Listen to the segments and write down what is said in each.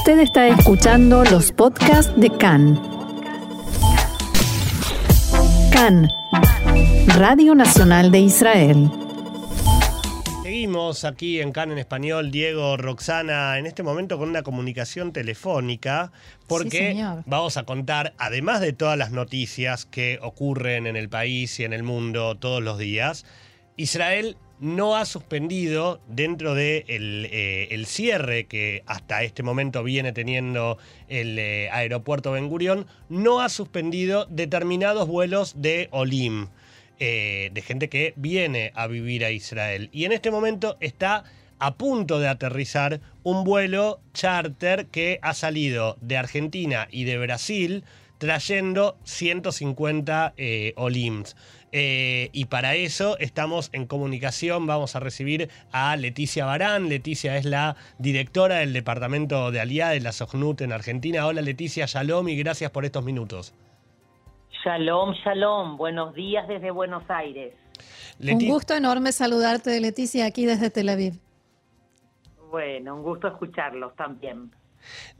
Usted está escuchando los podcasts de CAN. CAN, Radio Nacional de Israel. Seguimos aquí en CAN en español, Diego, Roxana, en este momento con una comunicación telefónica, porque vamos a contar, además de todas las noticias que ocurren en el país y en el mundo todos los días, Israel no ha suspendido dentro del de el cierre que hasta este momento viene teniendo el eh, aeropuerto Ben Gurión, no ha suspendido determinados vuelos de Olim, eh, de gente que viene a vivir a Israel. Y en este momento está a punto de aterrizar un vuelo charter que ha salido de Argentina y de Brasil trayendo 150 eh, Olims. Eh, y para eso estamos en comunicación. Vamos a recibir a Leticia Barán. Leticia es la directora del departamento de Aliá de la SOGNUT en Argentina. Hola Leticia, shalom y gracias por estos minutos. Shalom, shalom. Buenos días desde Buenos Aires. Un gusto enorme saludarte, Leticia, aquí desde Tel Aviv. Bueno, un gusto escucharlos también.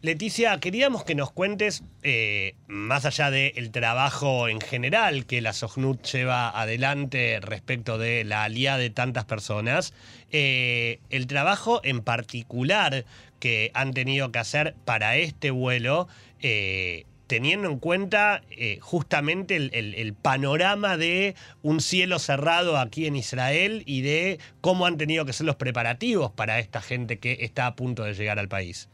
Leticia, queríamos que nos cuentes, eh, más allá del trabajo en general que la SOGNUT lleva adelante respecto de la alianza de tantas personas, eh, el trabajo en particular que han tenido que hacer para este vuelo, eh, teniendo en cuenta justamente el, panorama de un cielo cerrado aquí en Israel y de cómo han tenido que ser los preparativos para esta gente que está a punto de llegar al país.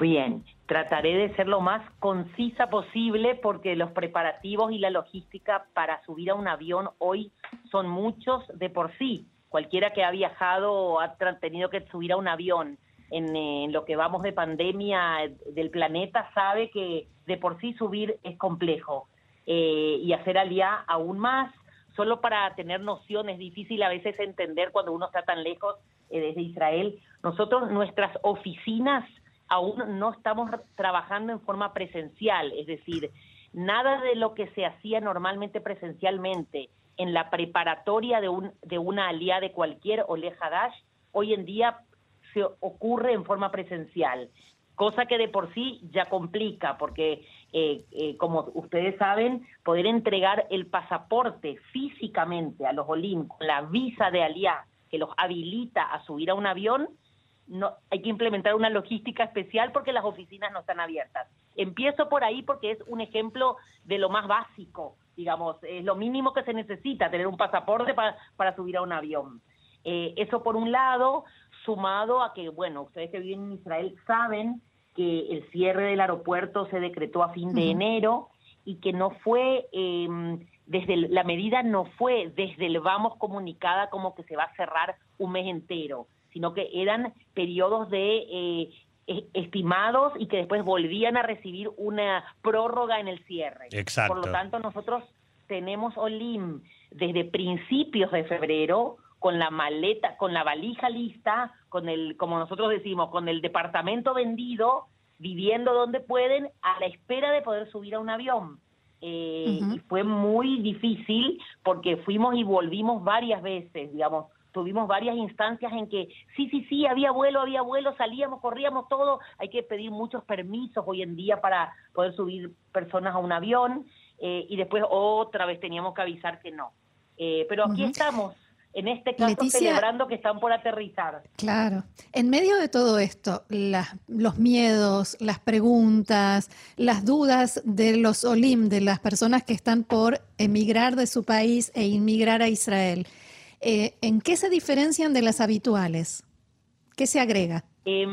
Bien, trataré de ser lo más concisa posible porque los preparativos y la logística para subir a un avión hoy son muchos de por sí. Cualquiera que ha viajado o ha tenido que subir a un avión en, lo que vamos de pandemia del planeta sabe que de por sí subir es complejo eh, y hacer aliá aún más. Solo para tener nociones, difícil a veces entender cuando uno está tan lejos eh, desde Israel. Nosotros, nuestras oficinas aún no estamos trabajando en forma presencial, es decir, nada de lo que se hacía normalmente presencialmente en la preparatoria de, un, de una alía de cualquier Ole Hadash, hoy en día se ocurre en forma presencial, cosa que de por sí ya complica, porque eh, eh, como ustedes saben, poder entregar el pasaporte físicamente a los Olim con la visa de Aliá que los habilita a subir a un avión, no, hay que implementar una logística especial porque las oficinas no están abiertas. Empiezo por ahí porque es un ejemplo de lo más básico, digamos, es lo mínimo que se necesita, tener un pasaporte para, para subir a un avión. Eh, eso por un lado, sumado a que, bueno, ustedes que viven en Israel saben que el cierre del aeropuerto se decretó a fin de uh -huh. enero y que no fue, eh, desde el, la medida no fue desde el vamos comunicada como que se va a cerrar un mes entero, sino que eran periodos de eh, estimados y que después volvían a recibir una prórroga en el cierre. Exacto. Por lo tanto, nosotros tenemos OLIM desde principios de febrero con la maleta, con la valija lista, con el, como nosotros decimos, con el departamento vendido, viviendo donde pueden, a la espera de poder subir a un avión. Eh, uh -huh. Y fue muy difícil porque fuimos y volvimos varias veces, digamos, tuvimos varias instancias en que sí, sí, sí, había vuelo, había vuelo, salíamos, corríamos todo, hay que pedir muchos permisos hoy en día para poder subir personas a un avión eh, y después otra vez teníamos que avisar que no. Eh, pero aquí uh -huh. estamos, en este caso Leticia, celebrando que están por aterrizar. Claro. En medio de todo esto, la, los miedos, las preguntas, las dudas de los Olim, de las personas que están por emigrar de su país e inmigrar a Israel, eh, ¿en qué se diferencian de las habituales? ¿Qué se agrega? Eh,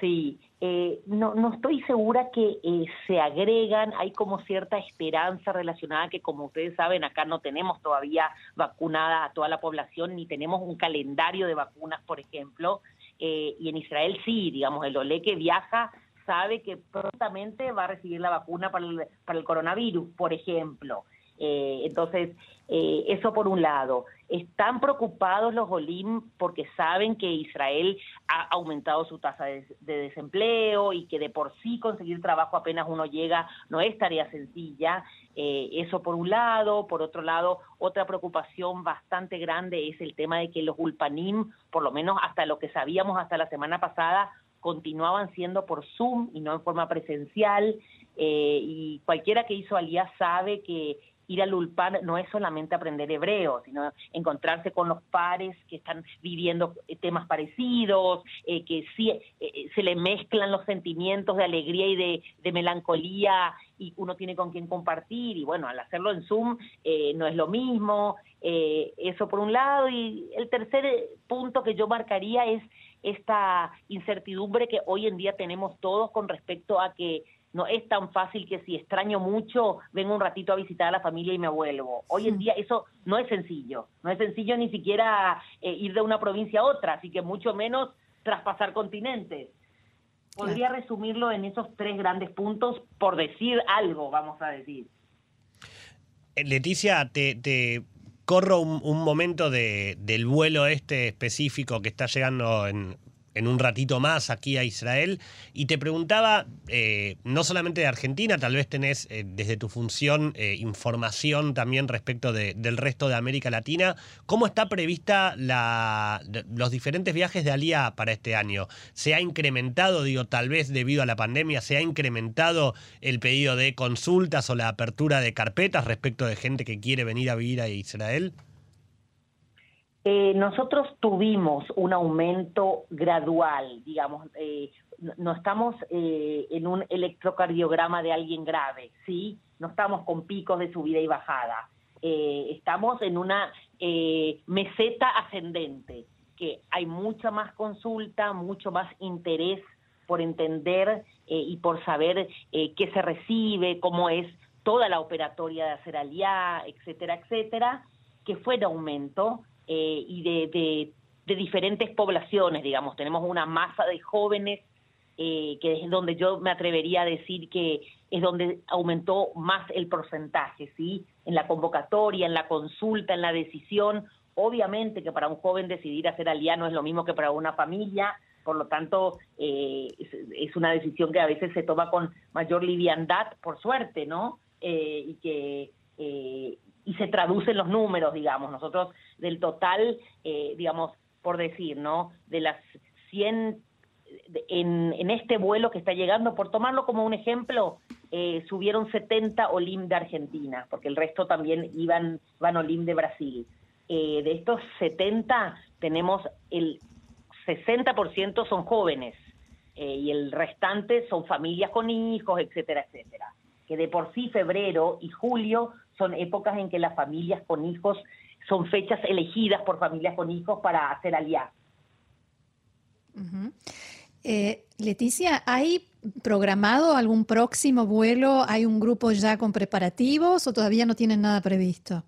sí, eh, no, no estoy segura que eh, se agregan, hay como cierta esperanza relacionada que como ustedes saben acá no tenemos todavía vacunada a toda la población ni tenemos un calendario de vacunas, por ejemplo, eh, y en Israel sí, digamos, el OLE que viaja sabe que prontamente va a recibir la vacuna para el, para el coronavirus, por ejemplo. Eh, entonces, eh, eso por un lado. Están preocupados los Olim porque saben que Israel ha aumentado su tasa de, de, desempleo y que de por sí conseguir trabajo apenas uno llega no es tarea sencilla. Eh, eso por un lado. Por otro lado, otra preocupación bastante grande es el tema de que los Ulpanim, por lo menos hasta lo que sabíamos hasta la semana pasada, continuaban siendo por Zoom y no en forma presencial. Eh, y cualquiera que hizo Alía sabe que ir al Ulpan no es solamente aprender hebreo, sino encontrarse con los pares que están viviendo eh, temas parecidos, eh, que sí eh, se le mezclan los sentimientos de alegría y de, melancolía y uno tiene con quién compartir. Y bueno, al hacerlo en Zoom no es lo mismo, eso por un lado. Y el tercer punto que yo marcaría es esta incertidumbre que hoy en día tenemos todos con respecto a que no es tan fácil que si extraño mucho, vengo un ratito a visitar a la familia y me vuelvo. Hoy en día eso no es sencillo, no es sencillo ni siquiera eh, ir de una provincia a otra, así que mucho menos traspasar continentes. Podría resumirlo en esos tres grandes puntos por decir algo, vamos a decir. Eh, Leticia, te, corro un, momento de, del vuelo este específico que está llegando en, en un ratito más aquí a Israel. Y te preguntaba, eh, no solamente de Argentina, tal vez tenés eh, desde tu función eh, información también respecto del resto de América Latina. ¿Cómo está prevista la, los diferentes viajes de Alía para este año? ¿Se ha incrementado, digo, tal vez debido a la pandemia, se ha incrementado el pedido de consultas o la apertura de carpetas respecto de gente que quiere venir a vivir a Israel? Eh, nosotros tuvimos un aumento gradual, digamos, eh, no estamos eh, en un electrocardiograma de alguien grave, ¿sí? No estamos con picos de subida y bajada. estamos en una meseta ascendente, que hay mucha más consulta, mucho más interés por entender y por saber qué se recibe, cómo es toda la operatoria de hacer aliá, etcétera, etcétera, que fue de aumento eh, y de, de, diferentes poblaciones, digamos. Tenemos una masa de jóvenes eh, que es donde yo me atrevería a decir que es donde aumentó más el porcentaje, ¿sí? En la convocatoria, en la consulta, en la decisión. Obviamente que para un joven decidir hacer aliano es lo mismo que para una familia, por lo tanto eh, es, una decisión que a veces se toma con mayor liviandad, por suerte, ¿no? y que y se traducen los números, digamos. Nosotros del total, eh, digamos, por decir, ¿no? De las 100, en, en, este vuelo que está llegando, por tomarlo como un ejemplo, eh, subieron 70 Olim de Argentina, porque el resto también iban, van Olim de Brasil. Eh, de estos 70, tenemos el 60% son jóvenes y el restante son familias con hijos, etcétera, etcétera. Que de por sí febrero y julio son épocas en que las familias con hijos son fechas elegidas por familias con hijos para hacer alianza. Eh, Leticia, ¿hay programado algún próximo vuelo? ¿Hay un grupo ya con preparativos o todavía no tienen nada previsto?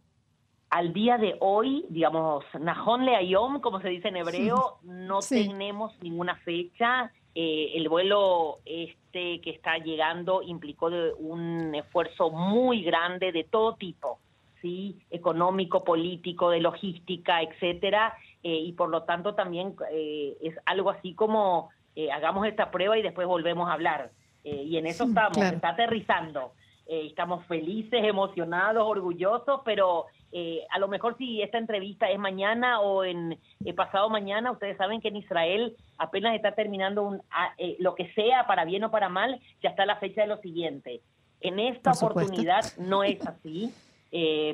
Al día de hoy, digamos, Nahon Leayom, como se dice en hebreo, no tenemos ninguna fecha. Eh, el vuelo este que está llegando implicó un esfuerzo muy grande de todo tipo, sí, económico, político, de logística, etcétera, eh, y por lo tanto también eh, es algo así como hagamos esta prueba y después volvemos a hablar. y en eso estamos, está aterrizando. Estamos felices, emocionados, orgullosos, pero eh, a lo mejor si esta entrevista es mañana o en eh, pasado mañana, ustedes saben que en Israel apenas está terminando un, ah, eh, lo que sea, para bien o para mal, ya está la fecha de lo siguiente. En esta oportunidad no es así,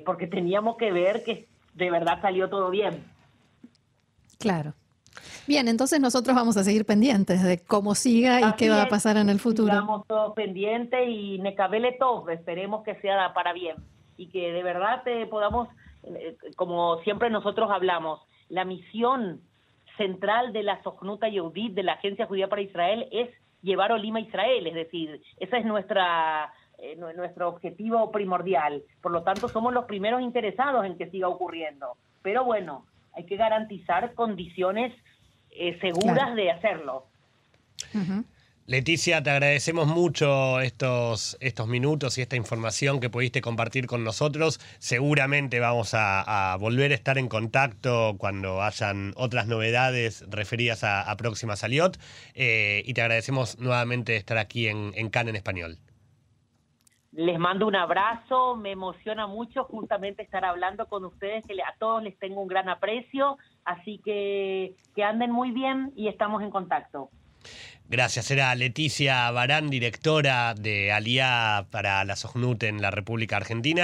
porque teníamos que ver que de verdad salió todo bien. Claro. Bien, entonces nosotros vamos a seguir pendientes de cómo siga y qué va a pasar en el futuro. Estamos todos pendientes y Necabele todo, esperemos que sea para bien y que de verdad te podamos, eh, como siempre nosotros hablamos, la misión central de la Sojnuta Yehudit, de la Agencia Judía para Israel, es llevar Olima a Israel, es decir, ese es nuestra eh, nuestro objetivo primordial. Por lo tanto, somos los primeros interesados en que siga ocurriendo. Pero bueno, hay que garantizar condiciones eh, seguras de hacerlo. Leticia, te agradecemos mucho estos, estos minutos y esta información que pudiste compartir con nosotros. Seguramente vamos a, volver a estar en contacto cuando hayan otras novedades referidas a, Próxima Saliot. Eh, y te agradecemos nuevamente estar aquí en, en CAN en español. Les mando un abrazo, me emociona mucho justamente estar hablando con ustedes, que a todos les tengo un gran aprecio, así que que anden muy bien y estamos en contacto. Gracias. Era Leticia Barán, directora de Aliá para la SOGNUT en la República Argentina.